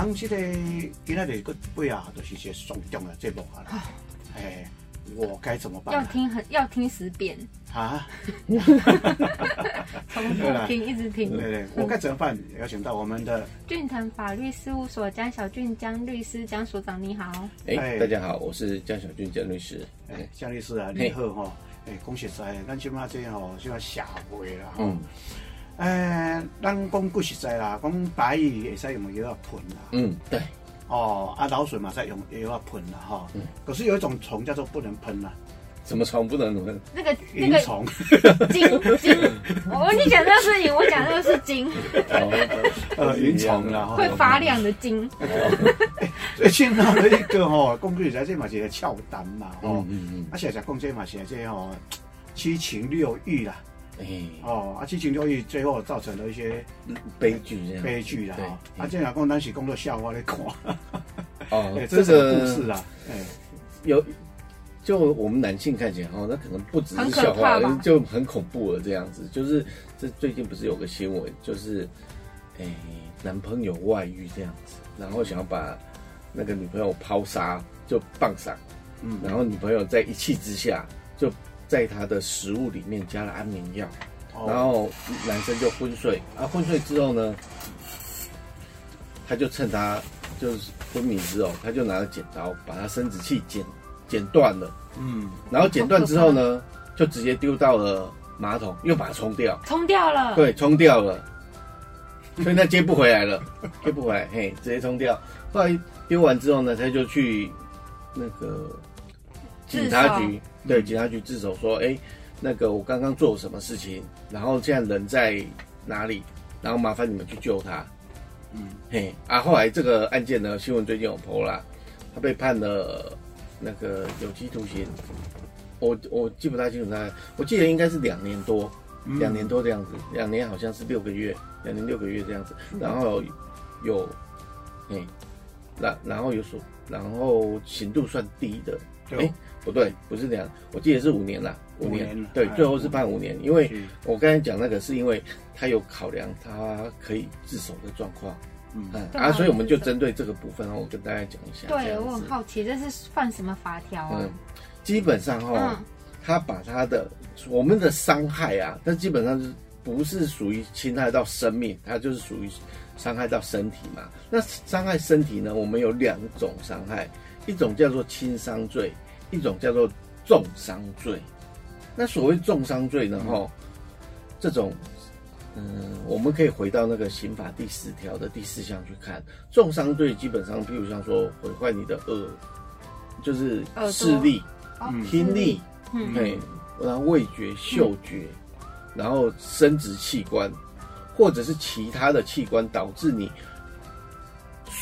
咱这个今仔日个背啊，就是一个上重的节目啊啦。哎，我该怎么办要？听很要听十遍，啊，重复听，一直听。对对，我该怎么办？邀请到我们的俊腾法律事务所江小俊江律师江所长，你好。哎、哎大家好，我是江小俊江律师。哎哎，江律师啊，你好吼。哎，恭喜在，咱即马这吼，即马社会啦吼。嗯诶，咱讲句实在啦，讲白鱼会使用药啊喷啦。嗯，对，哦，啊，老鼠嘛使用药啊喷啦哈。嗯可是有一种虫叫做不能喷啦，什么虫不能喷？那个那个云虫。金金，我你讲那个是银，我讲那个是金，哦，呃，云虫啦，会发亮的金。最近闹了一个吼，讲句实在，这嘛是一个俏单嘛，吼嗯。嗯啊，现在讲这嘛是这吼七情六欲啦，哦，啊，七情六欲最后造成了一些悲剧这样。悲剧啦，对哈。啊，这样讲咱是工作笑话来看，哦哎，，这个故事啊，哎，有，就我们男性看起来哦，那可能不只是笑话就很恐怖了这样子。就是这最近不是有个新闻，就是哎、男朋友外遇这样子，然后想要把那个女朋友抛杀，就棒杀。嗯，然后女朋友在一气之下，就在他的食物里面加了安眠药，哦然后男生就昏睡。啊，昏睡之后呢，他就趁他就是昏迷之后，他就拿着剪刀把他生殖器剪剪断了，嗯，然后剪断之后呢，就直接丢到了马桶，又把它冲掉，冲掉了。对，冲掉了，所以他接不回来了，接不回来，嘿，直接冲掉。后来丢完之后呢，他就去那个警察局，对，警察局自首说，哎、那个我刚刚做了什么事情，然后现在人在哪里，然后麻烦你们去救他。嗯，嘿，啊，后来这个案件呢，新闻最近有 PO 啦，他被判了那个有期徒刑，我我记不太清楚他，我记得应该是两年多，嗯两年多这样子，两年好像是六个月，两年六个月这样子，然后有，哎、然然后有所，然后刑度算低的，对。哎、不对，不是这样，我记得是五年啦，五五年，年对，哎最后是判五年，因为我刚才讲那个是因为他有考量他可以自首的状况，嗯嗯啊啊，所以我们就针对这个部分，我跟大家讲一下，对，我很好奇，这是犯什么法条啊嗯？，基本上哈、嗯他把他的我们的伤害啊，但基本上是不是属于侵害到生命，它就是属于伤害到身体嘛。那伤害身体呢，我们有两种伤害，一种叫做轻伤罪，一种叫做重伤罪。那所谓重伤罪呢，哈、这种。嗯，我们可以回到那个刑法第十条的第四项去看，重伤罪基本上，譬如像说毁坏你的耳，就是视力、听力，嗯嘿，然后味觉、嗅觉，然后生殖器官，或者是其他的器官导致你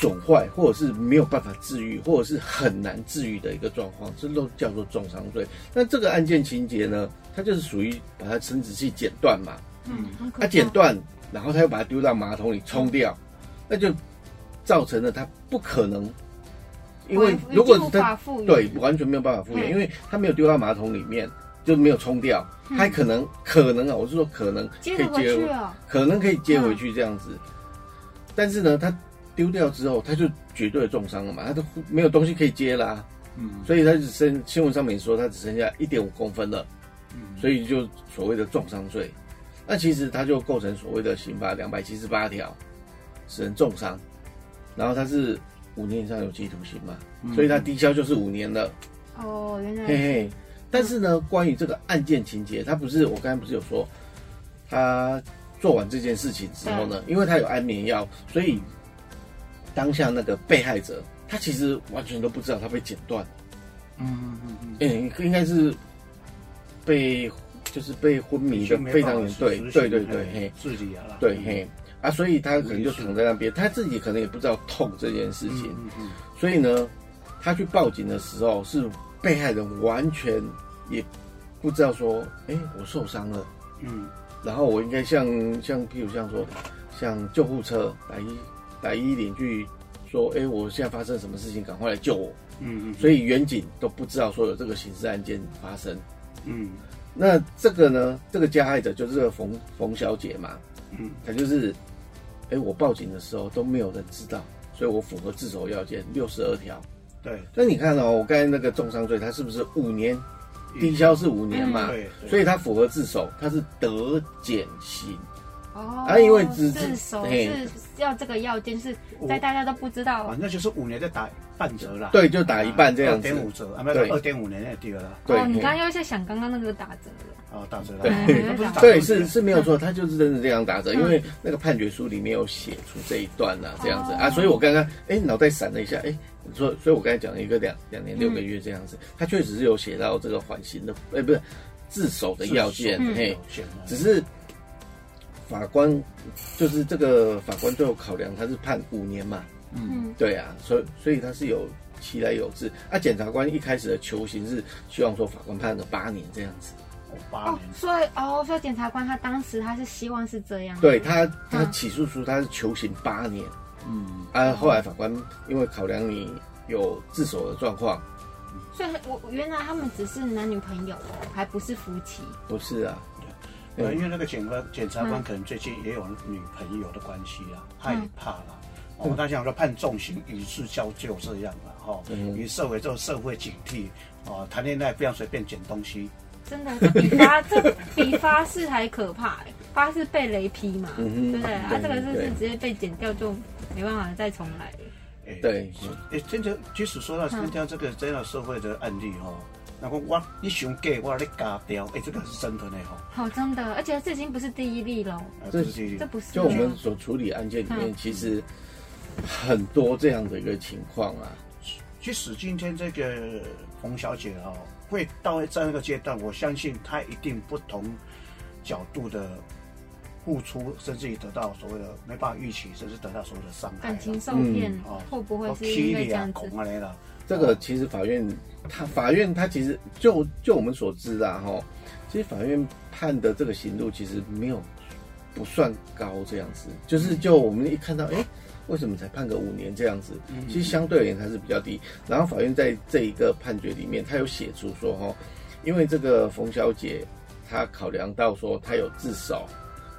损坏，或者是没有办法治愈，或者是很难治愈的一个状况，这都叫做重伤罪。那这个案件情节呢，它就是属于把它生殖器剪断嘛，嗯，它怕剪断，然后他又把它丢到马桶里冲掉，那就造成了他不可能，因为如果他复原对完全没有办法复原，嗯因为他没有丢到马桶里面，就没有冲掉，嗯他可能可能啊，我是说可能可以接回接去哦。可能可以接回去这样子，但是呢，他丢掉之后，他就绝对重伤了嘛，他都没有东西可以接啦、嗯。所以他只剩新闻上面说他只剩下一点五公分了。嗯。所以就所谓的重伤罪。那其实他就构成所谓的刑法两百七十八条，使人重伤，然后他是五年以上有期徒刑嘛，嗯。所以他低消就是五年了，哦，原来。嘿嘿。但是呢，关于这个案件情节，他不是我刚才不是有说，他做完这件事情之后呢，因为他有安眠药，所以当下那个被害者他其实完全都不知道他被剪断。嗯嗯嗯嗯，应该是被就是被昏迷的嗯，非常严对对对对嘿，自己啊啦，对嘿。啊，所以他可能就躺在那边，他自己可能也不知道痛这件事情，嗯嗯所以呢，他去报警的时候是被害人完全也不知道说，哎、我受伤了，嗯。然后我应该像像譬如像说，像救护车打一打一零去说，哎、我现在发生什么事情，赶快来救我，嗯嗯，所以远警都不知道说有这个刑事案件发生。嗯。那这个呢，这个加害者就是这个冯冯小姐嘛，嗯。她就是，哎、我报警的时候都没有人知道，所以我符合自首要件六十二条。对。那你看哦，我刚才那个重伤罪，它是不是五年？低消是五年嘛，对，对。所以它符合自首，它是得减刑。哦，啊因为只自首嘿。是要这个要件，是在大家都不知道。啊，那就是五年再打半折啦。对，就打一半这样子。二点。五折，啊，没对。有二点五年那第二了，对哦，你刚刚又在想刚刚那个打折了，哦，打折了。对。不是是是没有错，他就是真的这样打折，因为那个判决书里面有写出这一段呐、这样子。啊，哦所以我刚刚哎脑袋闪了一下，哎，所以所以我刚才讲了一个两两年六个月这样子，他确实是有写到这个缓刑的，哎，不是自首的要件，嘿，只是法官就是这个法官最后考量，他是判五年嘛，嗯，对啊，所以所以他是有其来有自，啊，检察官一开始的求刑是希望说法官判了八年这样子。哦八哦年，，所以哦，所以检察官他当时他是希望是这样，对，他，他嗯。起诉书他是求刑八年。嗯，啊，后来法官因为考量你有自首的状况，所以我原来他们只是男女朋友哦，还不是夫妻，不是啊，呃，因为那个检官检察官嗯。可能最近也有女朋友的关系啦，他也嗯怕啦。哦，他想说判重刑以示交就这样了哈，嗯以社会这个社会警惕哦，谈恋爱不要随便捡东西，真的这比发这比发誓还可怕哎，发誓被雷劈嘛，对不对？啊，对这个是是直接被剪掉就没办法再重来。了。哎对，哎，真的，即使说到今天这个这样社会的案例哈，那个我你想给，我来加掉，哎，这个是真的呢哈，好，真的，而且这已经不是第一例了，啊这不是第一这不是就我们所处理案件里面，嗯其实很多这样的一个情况啊，即使今天这个冯小姐哦，会到这样一个阶段，我相信她一定不同角度的付出，甚至于得到所谓的没办法预期，甚至得到所谓的伤害。感情受骗嗯哦，会不会是因为这样，子？恐啊来了。这个其实法院他法院他其实就就我们所知啊，哈，其实法院判的这个刑度其实没有不算高这样子，就是就我们一看到，哎、为什么才判个五年这样子？其实相对而言还是比较低。然后法院在这一个判决里面，他有写出说，哈，因为这个冯小姐她考量到说她有自首，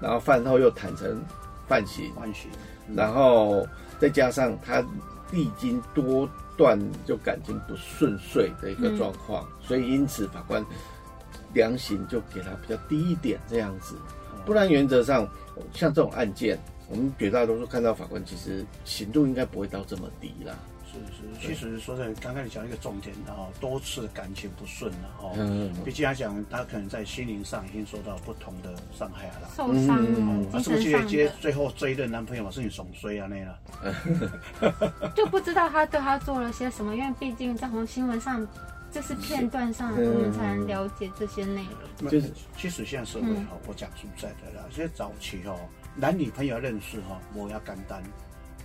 然后饭后又坦诚犯行，犯行，然后再加上她历经多段就感情不顺遂的一个状况，所以因此法官量刑就给他比较低一点这样子。不然原则上像这种案件，我们绝大多数看到法官其实刑度应该不会到这么低啦。是是，其实说真的，刚刚你讲一个重点啊，多次感情不顺了哈。嗯，毕竟来讲，他可能在心灵上已经受到不同的伤害了。受伤嗯了，啊，精是不是接最后追的男朋友嘛，是你怂追啊那了？就不知道他对他做了些什么，因为毕竟在从新闻上，这是片段上，嗯。我们才能了解这些内容。就是。其实现在社会哈，我讲实在的啦，现在早期哈，男女朋友认识哈，我要简单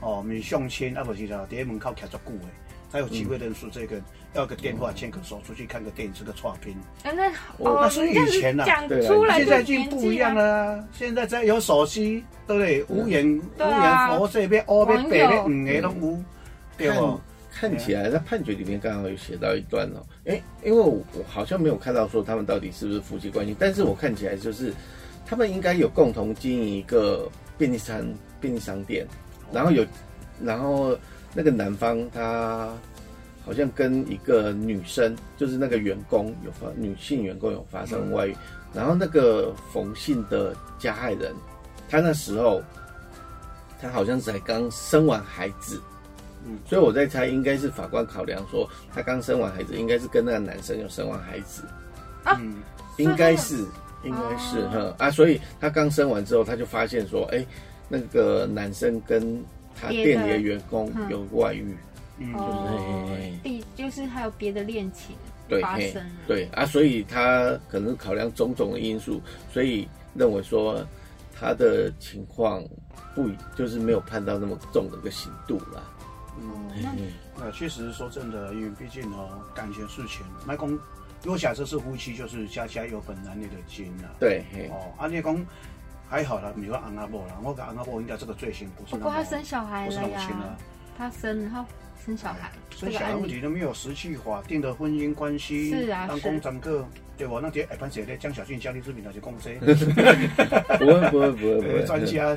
哦，你相亲啊，不是啦，第一门口徛足久的，才有机会认识这个，要个电话牵个手出去看个电影吃个串拼。哎，那哦那是以前呐讲对啊出来现在已经不一样。了啊！现在在有手机，对不对？无眼五对啊眼佛这边黑边白的网友五个拢有，对看不？看起来在判决里面刚好有写到一段哦，哎，因为我我好像没有看到说他们到底是不是夫妻关系，但是我看起来就是他们应该有共同经营一个便利商便利商店，然后有，然后那个男方他好像跟一个女生，就是那个员工有发女性员工有发生外遇，然后那个冯姓的加害人，他那时候他好像才刚生完孩子。嗯。所以我在猜，应该是法官考量说，他刚生完孩子，应该是跟那个男生有生完孩子，嗯，应该是，应该是哦。哈啊，所以他刚生完之后，他就发现说，哎、那个男生跟他店里的员工嗯有外遇，嗯，哦嘿嘿嘿，第就是还有别的恋情对，发生了。对啊，所以他可能考量种种的因素，所以认为说他的情况不就是没有判到那么重的一个刑度啦。嗯，那嗯呃，确实说真的，因为毕竟哦，感情事情，麦公如果假设是夫妻，就是家家有本难念的经啊。对，嘿，哦，啊，你讲还好啦，比如说昂阿伯啦，我讲昂阿伯应该这个罪行不是那么不过他生小孩不是了呀那么轻啊，，他生然后生小孩，生小孩问题都没有实际法定的婚姻关系，是啊当是公长个，对吧？那这下盘写的江小俊、江丽之敏那些公这，不会不会不会不会，呃 专家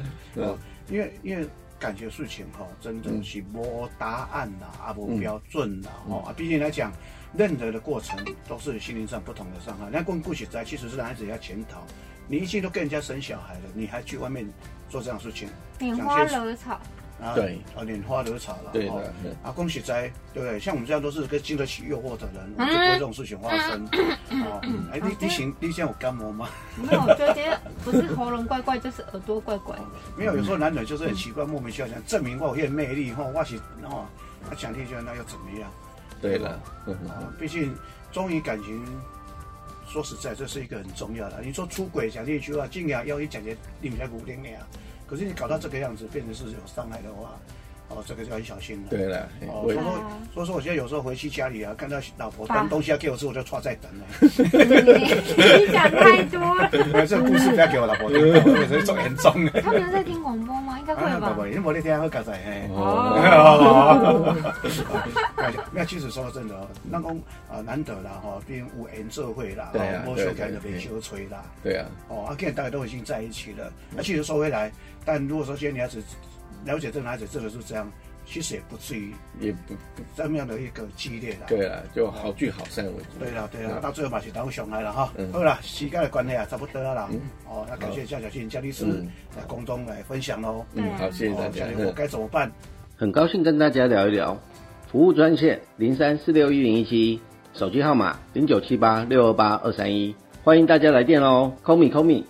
因为因为感觉事情哈，真的是无答案啦，啊无标准啦，哦啊，毕竟来讲，任何的过程都是心灵上不同的伤害。那问顾雪在，其实是男孩子要检讨，你已经都跟人家生小孩了，你还去外面做这样事情，拈花惹草。啊，对，啊，拈花惹草了，对的，啊，恭喜在，对不对？像我们这样都是个经得起诱惑的人，我们就不会这种事情发生。哦，哎，你你行，你现在有干膜吗？没有，我觉得不是喉咙怪怪，就是耳朵怪怪。没有，有时候男人就是很奇怪，莫名其妙想证明我有魅力，哈，我是哦，他讲这句那又怎么样？对了，啊，毕竟忠于感情，说实在，这是一个很重要的。你说出轨讲这句话，尽量要一讲些你们在鼓励你啊。可是你搞到这个样子，变成是有伤害的话，哦，这个就要小心了。对了，哦，所以说，所以说，我现在有时候回去家里啊，看到老婆端东西要给我吃，我就歘在等了。你讲太多了。这故事不要给我老婆听，这重严重。他们有在听广播吗？应该会吧。不不，因为我那天会刚才嘿。哦。那其实说真的，那讲啊难得啦哈，并无缘社会啦，对啊，没修改的被修吹啦。对啊。哦，啊，现在大家都已经在一起了，那其实说回来。但如果说今天女孩子了解这个男孩子真的是这样，其实也不至于也不这么样的一个激烈的。对了，就好聚好散为主。对了对了，到最后嘛是当上来了哈。好了，时间的关系啊，差不多了。哦，那感谢夏小庆、夏律师在空中来分享喽。嗯，好，谢谢大家。我该怎么办？很高兴跟大家聊一聊，服务专线零三四六一零一七，手机号码零九七八六二八二三一，欢迎大家来电哦，call me call me。